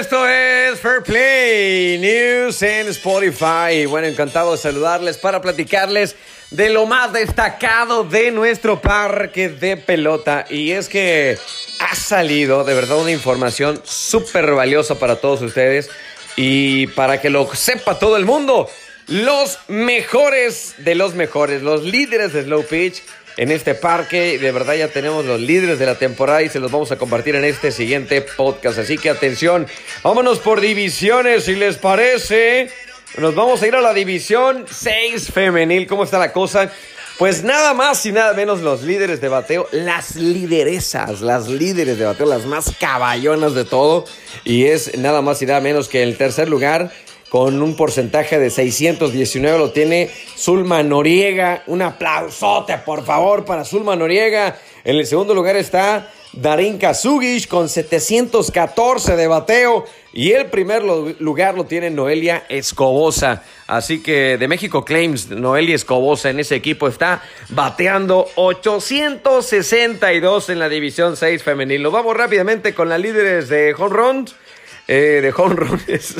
Esto es Fair Play News en Spotify. Bueno, encantado de saludarles para platicarles de lo más destacado de nuestro parque de pelota. Y es que ha salido de verdad una información súper valiosa para todos ustedes y para que lo sepa todo el mundo. Los mejores de los mejores, los líderes de Slow Pitch en este parque. De verdad ya tenemos los líderes de la temporada y se los vamos a compartir en este siguiente podcast. Así que atención, vámonos por divisiones si les parece. Nos vamos a ir a la división 6 femenil. ¿Cómo está la cosa? Pues nada más y nada menos los líderes de bateo, las lideresas, las líderes de bateo, las más caballonas de todo. Y es nada más y nada menos que el tercer lugar con un porcentaje de 619 lo tiene Zulma Noriega. Un aplausote, por favor, para Zulma Noriega. En el segundo lugar está Darin Kazugish con 714 de bateo. Y el primer lugar lo tiene Noelia Escobosa. Así que de México Claims, Noelia Escobosa en ese equipo está bateando 862 en la División 6 femenil. Nos vamos rápidamente con las líderes de home. Eh, de home runs.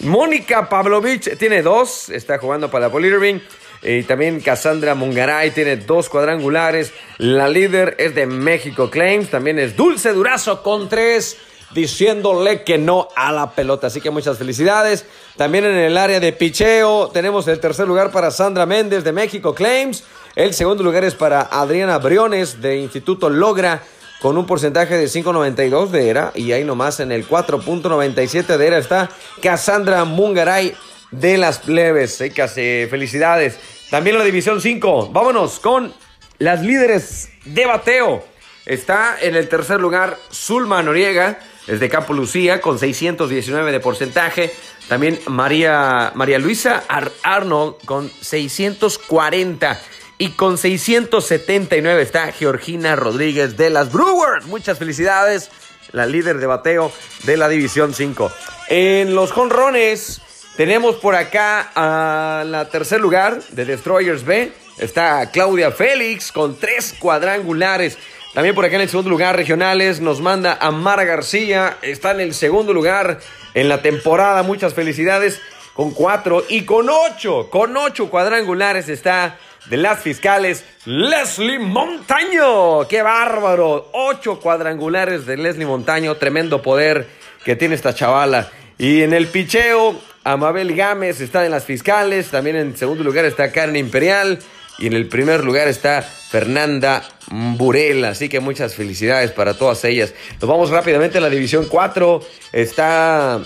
Mónica Pavlovich tiene dos, está jugando para Polirving. Y también Cassandra Mungaray tiene dos cuadrangulares. La líder es de México Claims. También es Dulce Durazo con tres, diciéndole que no a la pelota. Así que muchas felicidades. También en el área de picheo tenemos el tercer lugar para Sandra Méndez de México Claims. El segundo lugar es para Adriana Briones de Instituto Logra con un porcentaje de 5.92 de ERA. Y ahí nomás en el 4.97 de ERA está Cassandra Mungaray de las plebes. casi felicidades. También la División 5. Vámonos con las líderes de bateo. Está en el tercer lugar Zulma Noriega, desde Campo Lucía, con 619 de porcentaje. También María, María Luisa Arnold con 640. Y con 679 está Georgina Rodríguez de las Brewers. Muchas felicidades, la líder de bateo de la División 5. En los jonrones tenemos por acá a la tercer lugar de Destroyers B. Está Claudia Félix con tres cuadrangulares. También por acá en el segundo lugar regionales nos manda a Mara García. Está en el segundo lugar en la temporada. Muchas felicidades con cuatro y con ocho. Con ocho cuadrangulares está de las fiscales, Leslie Montaño. ¡Qué bárbaro! Ocho cuadrangulares de Leslie Montaño. Tremendo poder que tiene esta chavala. Y en el picheo, Amabel Gámez está en las fiscales. También en segundo lugar está Karen Imperial. Y en el primer lugar está Fernanda Burel. Así que muchas felicidades para todas ellas. Nos vamos rápidamente a la división 4. Está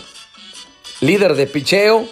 líder de picheo.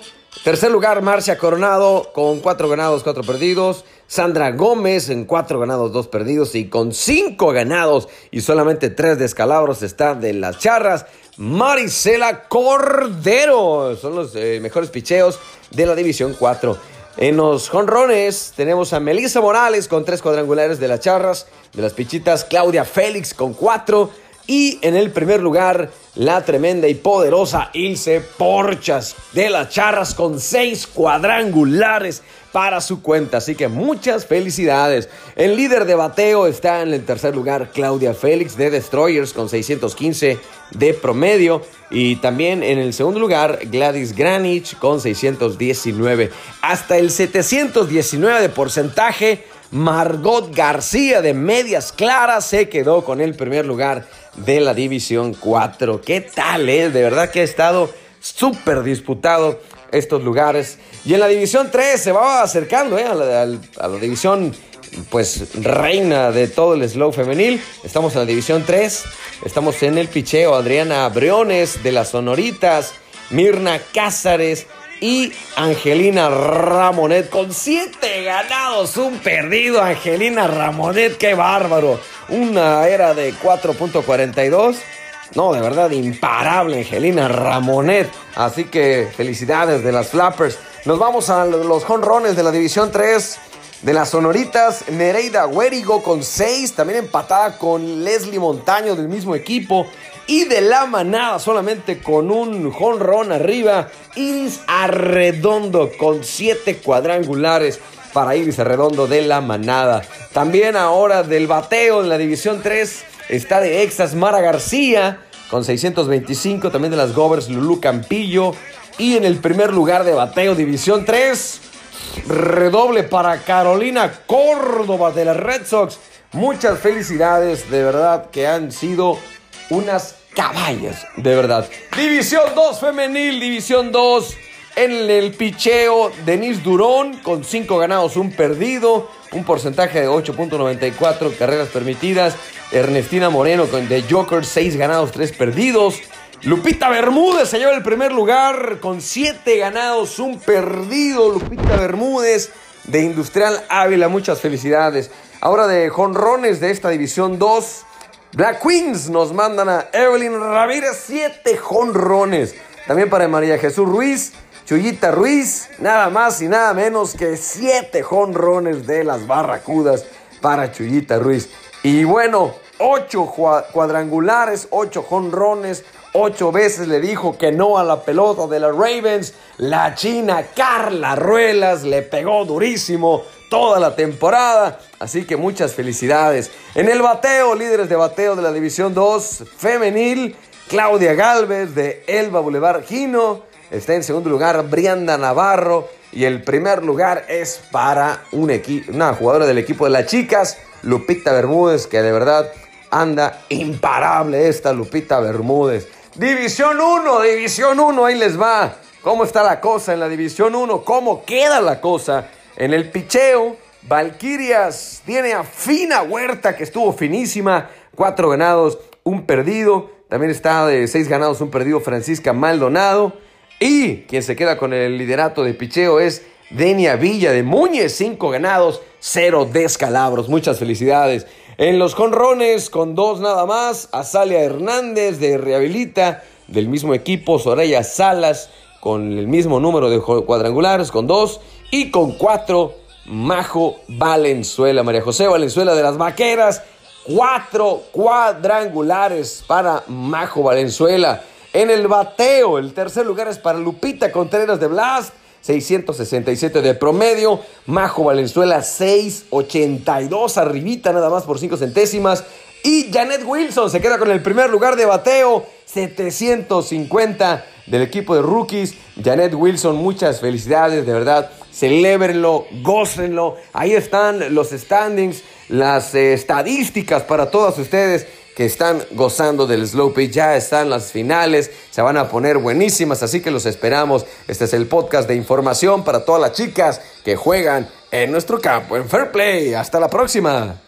Tercer lugar, Marcia Coronado con cuatro ganados, cuatro perdidos. Sandra Gómez en cuatro ganados, dos perdidos y con cinco ganados y solamente tres descalabros está de las charras. Marisela Cordero son los eh, mejores picheos de la División 4. En los jonrones tenemos a Melissa Morales con tres cuadrangulares de las charras, de las pichitas, Claudia Félix con cuatro. Y en el primer lugar, la tremenda y poderosa Ilse Porchas de las Charras con seis cuadrangulares para su cuenta. Así que muchas felicidades. El líder de bateo está en el tercer lugar Claudia Félix de Destroyers con 615 de promedio. Y también en el segundo lugar Gladys Granich con 619. Hasta el 719 de porcentaje. Margot García de Medias Claras se quedó con el primer lugar de la División 4. ¿Qué tal, eh? De verdad que ha estado súper disputado estos lugares. Y en la División 3 se va acercando eh, a, la, división pues reina de todo el slow femenil. Estamos en la División 3. Estamos en el picheo. Adriana Briones de las Sonoritas. Mirna Cázares y Angelina Ramonet con siete ganados, un perdido. Angelina Ramonet, qué bárbaro. Una era de 4.42. No, de verdad, imparable Angelina Ramonet. Así que felicidades de las Flappers. Nos vamos a los jonrones de la División 3 de las Sonoritas. Nereida Huérigo con 6, también empatada con Leslie Montaño del mismo equipo. Y de la manada solamente con un jonrón arriba. Iris Arredondo con 7 cuadrangulares para Iris Arredondo de la manada. También ahora del bateo en la División 3 está de exas Mara García con 625. También de las Govers, Lulu Campillo. Y en el primer lugar de bateo, División 3, redoble para Carolina Córdoba de las Red Sox. Muchas felicidades, de verdad, que han sido unas caballas, de verdad. División 2 femenil, División 2. En el picheo, Denise Durón con 5 ganados, un perdido, un porcentaje de 8.94 carreras permitidas. Ernestina Moreno con The Joker, 6 ganados, 3 perdidos. Lupita Bermúdez se lleva el primer lugar con 7 ganados, un perdido. Lupita Bermúdez de Industrial Ávila, muchas felicidades. Ahora de jonrones de esta división 2. Black Queens nos mandan a Evelyn Ramírez, 7 jonrones. También para María Jesús Ruiz, Chuyita Ruiz, nada más y nada menos que 7 jonrones de las Barracudas para Chuyita Ruiz. Y bueno, 8 cuadrangulares, 8 jonrones, Ocho veces le dijo que no a la pelota de los Ravens. La china Carla Ruelas le pegó durísimo toda la temporada. Así que muchas felicidades. En el bateo, líderes de bateo de la División 2 femenil, Claudia Galvez de Elba Boulevard Gino. Está en segundo lugar Brianda Navarro. Y el primer lugar es para un una jugadora del equipo de las chicas, Lupita Bermúdez, que de verdad anda imparable esta Lupita Bermúdez. División 1, División 1, ahí les va. ¿Cómo está la cosa en la División 1? ¿Cómo queda la cosa? En el picheo, Valquirias tiene a Fina Huerta, que estuvo finísima. Cuatro ganados, un perdido. También está de seis ganados, un perdido Francisca Maldonado. Y quien se queda con el liderato de picheo es Denia Villa de Muñez, cinco ganados, cero descalabros. Muchas felicidades. En los conrones, con dos nada más, Azalia Hernández de Rehabilita, del mismo equipo, Soraya Salas, con el mismo número de cuadrangulares, con dos, y con cuatro, Majo Valenzuela, María José Valenzuela de las Vaqueras, cuatro cuadrangulares para Majo Valenzuela. En el bateo, el tercer lugar es para Lupita Contreras de Blast. 667 de promedio. Majo Valenzuela 682 arribita nada más por 5 centésimas. Y Janet Wilson se queda con el primer lugar de bateo, 750 del equipo de rookies. Janet Wilson, muchas felicidades, de verdad. Celébrenlo, gócenlo. Ahí están los standings, las eh, estadísticas para todos ustedes que están gozando del slow. Ya están las finales, se van a poner buenísimas, así que los esperamos. Este es el podcast de información para todas las chicas que juegan en nuestro campo en Fair Play. Hasta la próxima.